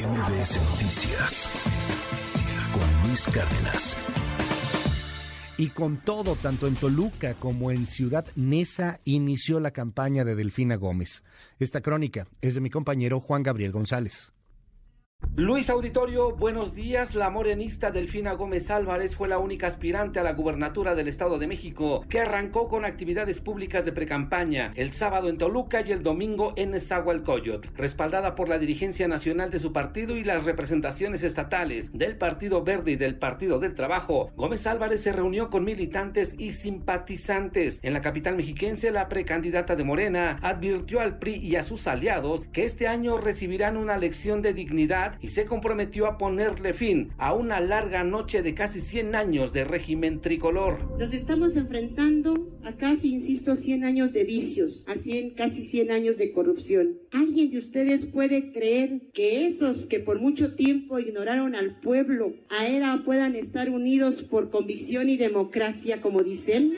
MBS Noticias con Luis Cárdenas. Y con todo, tanto en Toluca como en Ciudad Neza, inició la campaña de Delfina Gómez. Esta crónica es de mi compañero Juan Gabriel González. Luis Auditorio, buenos días. La morenista Delfina Gómez Álvarez fue la única aspirante a la gubernatura del Estado de México que arrancó con actividades públicas de precampaña el sábado en Toluca y el domingo en Nezahualcóyotl. Respaldada por la dirigencia nacional de su partido y las representaciones estatales del Partido Verde y del Partido del Trabajo, Gómez Álvarez se reunió con militantes y simpatizantes. En la capital mexiquense, la precandidata de Morena advirtió al PRI y a sus aliados que este año recibirán una lección de dignidad y se comprometió a ponerle fin a una larga noche de casi 100 años de régimen tricolor. Nos estamos enfrentando a casi, insisto, 100 años de vicios, a 100, casi 100 años de corrupción. ¿Alguien de ustedes puede creer que esos que por mucho tiempo ignoraron al pueblo, ahora puedan estar unidos por convicción y democracia, como dicen?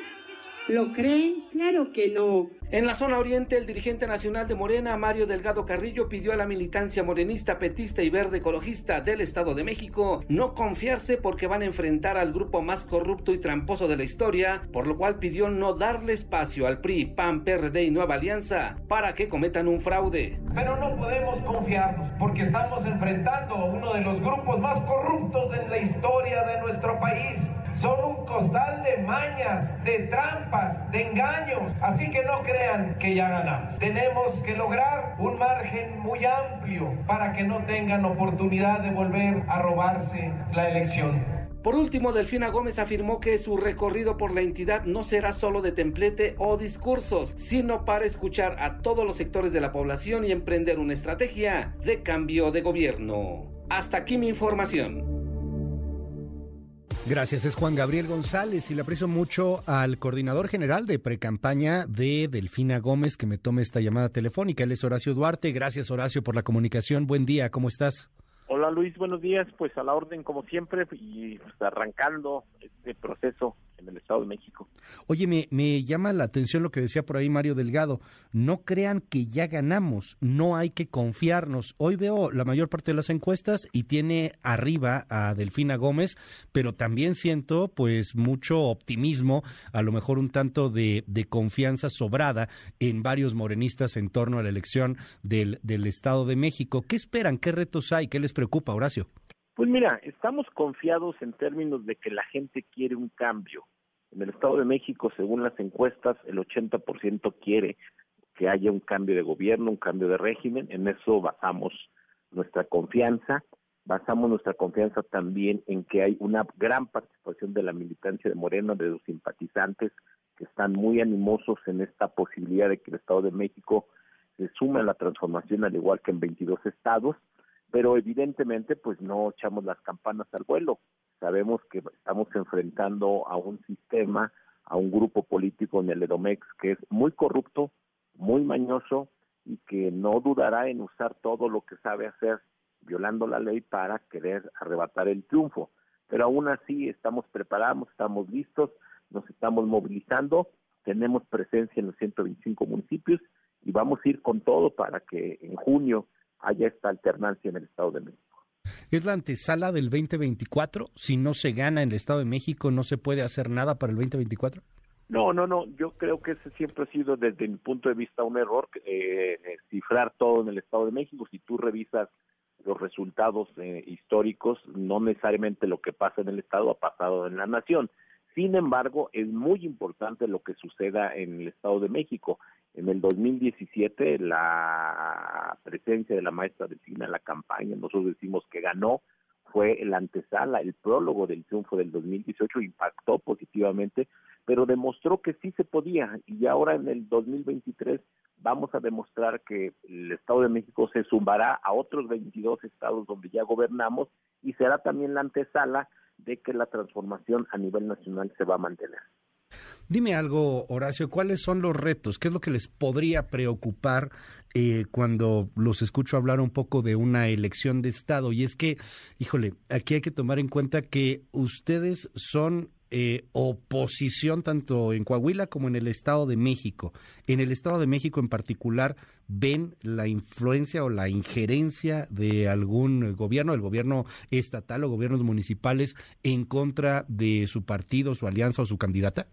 ¿Lo creen? Claro que no. En la zona oriente, el dirigente nacional de Morena, Mario Delgado Carrillo, pidió a la militancia morenista, petista y verde ecologista del Estado de México no confiarse porque van a enfrentar al grupo más corrupto y tramposo de la historia, por lo cual pidió no darle espacio al PRI, PAN, PRD y Nueva Alianza para que cometan un fraude. Pero no podemos confiarnos porque estamos enfrentando a uno de los grupos más corruptos en la historia de nuestro país. Son un costal de mañas, de trampas, de engaños. Así que no crean que ya ganamos. Tenemos que lograr un margen muy amplio para que no tengan oportunidad de volver a robarse la elección. Por último, Delfina Gómez afirmó que su recorrido por la entidad no será solo de templete o discursos, sino para escuchar a todos los sectores de la población y emprender una estrategia de cambio de gobierno. Hasta aquí mi información. Gracias, es Juan Gabriel González y le aprecio mucho al coordinador general de precampaña de Delfina Gómez que me tome esta llamada telefónica. Él es Horacio Duarte. Gracias, Horacio, por la comunicación. Buen día, ¿cómo estás? Hola Luis, buenos días. Pues a la orden como siempre y pues, arrancando este proceso en el Estado de México. Oye, me, me llama la atención lo que decía por ahí Mario Delgado. No crean que ya ganamos, no hay que confiarnos. Hoy veo la mayor parte de las encuestas y tiene arriba a Delfina Gómez, pero también siento pues mucho optimismo, a lo mejor un tanto de, de confianza sobrada en varios morenistas en torno a la elección del, del Estado de México. ¿Qué esperan? ¿Qué retos hay? ¿Qué les preocupa, Horacio? Pues mira, estamos confiados en términos de que la gente quiere un cambio. En el Estado de México, según las encuestas, el 80% quiere que haya un cambio de gobierno, un cambio de régimen. En eso basamos nuestra confianza. Basamos nuestra confianza también en que hay una gran participación de la militancia de Morena, de los simpatizantes, que están muy animosos en esta posibilidad de que el Estado de México se sume a la transformación, al igual que en 22 estados pero evidentemente pues no echamos las campanas al vuelo. Sabemos que estamos enfrentando a un sistema, a un grupo político en el Edomex que es muy corrupto, muy mañoso y que no dudará en usar todo lo que sabe hacer violando la ley para querer arrebatar el triunfo. Pero aún así estamos preparados, estamos listos, nos estamos movilizando, tenemos presencia en los 125 municipios y vamos a ir con todo para que en junio haya esta alternancia en el Estado de México. ¿Es la antesala del 2024? Si no se gana en el Estado de México, ¿no se puede hacer nada para el 2024? No, no, no. Yo creo que ese siempre ha sido, desde mi punto de vista, un error, eh, cifrar todo en el Estado de México. Si tú revisas los resultados eh, históricos, no necesariamente lo que pasa en el Estado ha pasado en la nación. Sin embargo, es muy importante lo que suceda en el Estado de México. En el 2017, la presencia de la maestra de cine en la campaña, nosotros decimos que ganó, fue el antesala, el prólogo del triunfo del 2018, impactó positivamente, pero demostró que sí se podía. Y ahora en el 2023 vamos a demostrar que el Estado de México se sumará a otros 22 estados donde ya gobernamos y será también la antesala de que la transformación a nivel nacional se va a mantener. Dime algo, Horacio, ¿cuáles son los retos? ¿Qué es lo que les podría preocupar eh, cuando los escucho hablar un poco de una elección de Estado? Y es que, híjole, aquí hay que tomar en cuenta que ustedes son eh, oposición tanto en Coahuila como en el Estado de México. En el Estado de México en particular, ¿ven la influencia o la injerencia de algún gobierno, el gobierno estatal o gobiernos municipales, en contra de su partido, su alianza o su candidata?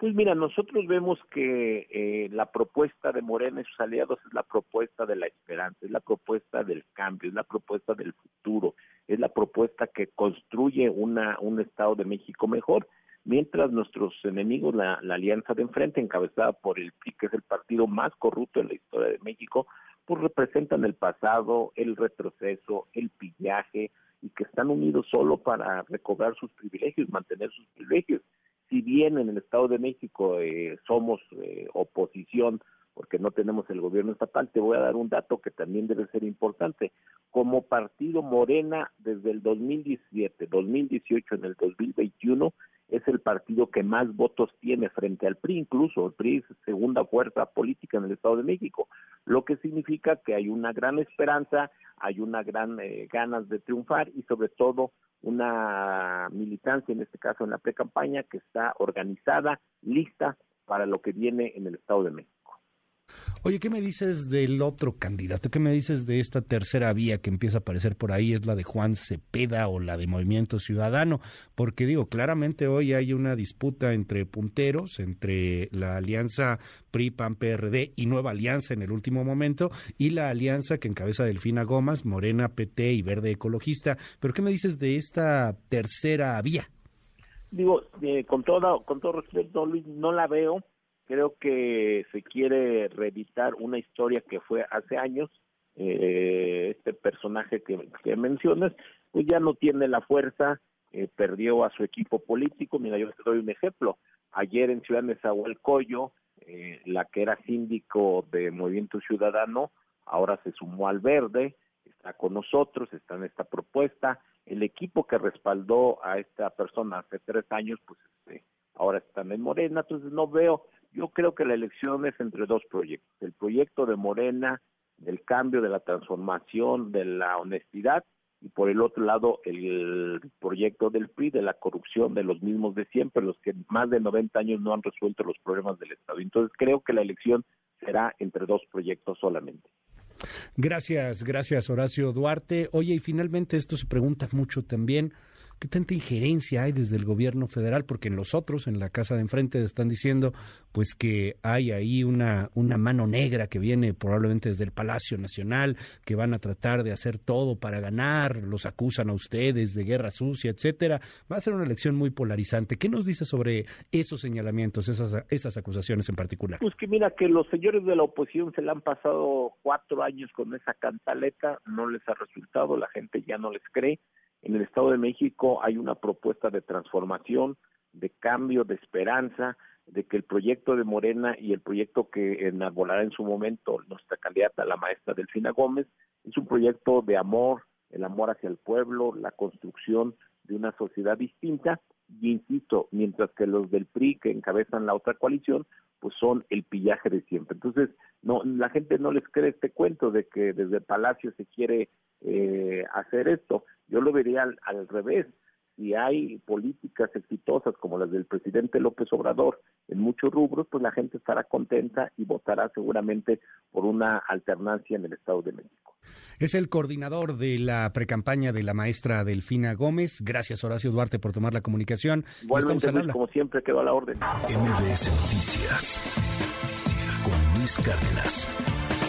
Pues mira, nosotros vemos que eh, la propuesta de Morena y sus aliados es la propuesta de la esperanza, es la propuesta del cambio, es la propuesta del futuro, es la propuesta que construye una, un Estado de México mejor, mientras nuestros enemigos, la, la alianza de enfrente, encabezada por el PRI, que es el partido más corrupto en la historia de México, pues representan el pasado, el retroceso, el pillaje, y que están unidos solo para recobrar sus privilegios, mantener sus privilegios si bien en el Estado de México eh, somos eh, oposición porque no tenemos el gobierno estatal, te voy a dar un dato que también debe ser importante. Como partido Morena, desde el 2017, 2018, en el 2021, es el partido que más votos tiene frente al PRI, incluso el PRI es segunda fuerza política en el Estado de México, lo que significa que hay una gran esperanza, hay una gran eh, ganas de triunfar y sobre todo una militancia, en este caso en la pre-campaña, que está organizada, lista para lo que viene en el Estado de México. Oye, ¿qué me dices del otro candidato? ¿Qué me dices de esta tercera vía que empieza a aparecer por ahí? ¿Es la de Juan Cepeda o la de Movimiento Ciudadano? Porque digo, claramente hoy hay una disputa entre punteros, entre la alianza PRI-PAN-PRD y Nueva Alianza en el último momento, y la alianza que encabeza Delfina Gómez, Morena, PT y Verde Ecologista. Pero ¿qué me dices de esta tercera vía? Digo, eh, con, todo, con todo respeto, Luis, no la veo creo que se quiere reeditar una historia que fue hace años. Eh, este personaje que, mencionas, pues ya no tiene la fuerza, eh, perdió a su equipo político. Mira, yo te doy un ejemplo. Ayer en Ciudad de Zahualcoyo, eh, la que era síndico de Movimiento Ciudadano, ahora se sumó al Verde, está con nosotros, está en esta propuesta. El equipo que respaldó a esta persona hace tres años, pues este, ahora están en Morena, entonces no veo yo creo que la elección es entre dos proyectos, el proyecto de Morena, del cambio, de la transformación, de la honestidad, y por el otro lado el proyecto del PRI, de la corrupción de los mismos de siempre, los que más de 90 años no han resuelto los problemas del Estado. Entonces creo que la elección será entre dos proyectos solamente. Gracias, gracias Horacio Duarte. Oye, y finalmente esto se pregunta mucho también. ¿Qué tanta injerencia hay desde el gobierno federal? Porque en los otros, en la casa de enfrente, están diciendo pues que hay ahí una, una mano negra que viene probablemente desde el Palacio Nacional, que van a tratar de hacer todo para ganar, los acusan a ustedes de guerra sucia, etcétera. Va a ser una elección muy polarizante. ¿Qué nos dice sobre esos señalamientos, esas, esas acusaciones en particular? Pues que mira que los señores de la oposición se le han pasado cuatro años con esa cantaleta, no les ha resultado, la gente ya no les cree en el Estado de México hay una propuesta de transformación, de cambio, de esperanza, de que el proyecto de Morena y el proyecto que enarbolará en su momento nuestra candidata, la maestra Delfina Gómez, es un proyecto de amor, el amor hacia el pueblo, la construcción de una sociedad distinta, y insisto, mientras que los del PRI que encabezan la otra coalición, pues son el pillaje de siempre. Entonces, no, la gente no les cree este cuento de que desde Palacio se quiere eh, hacer esto. Yo lo vería al, revés. Si hay políticas exitosas como las del presidente López Obrador en muchos rubros, pues la gente estará contenta y votará seguramente por una alternancia en el Estado de México. Es el coordinador de la precampaña de la maestra Delfina Gómez. Gracias, Horacio Duarte, por tomar la comunicación. Bueno, como siempre, quedó a la orden. MBS Noticias con Luis Cárdenas.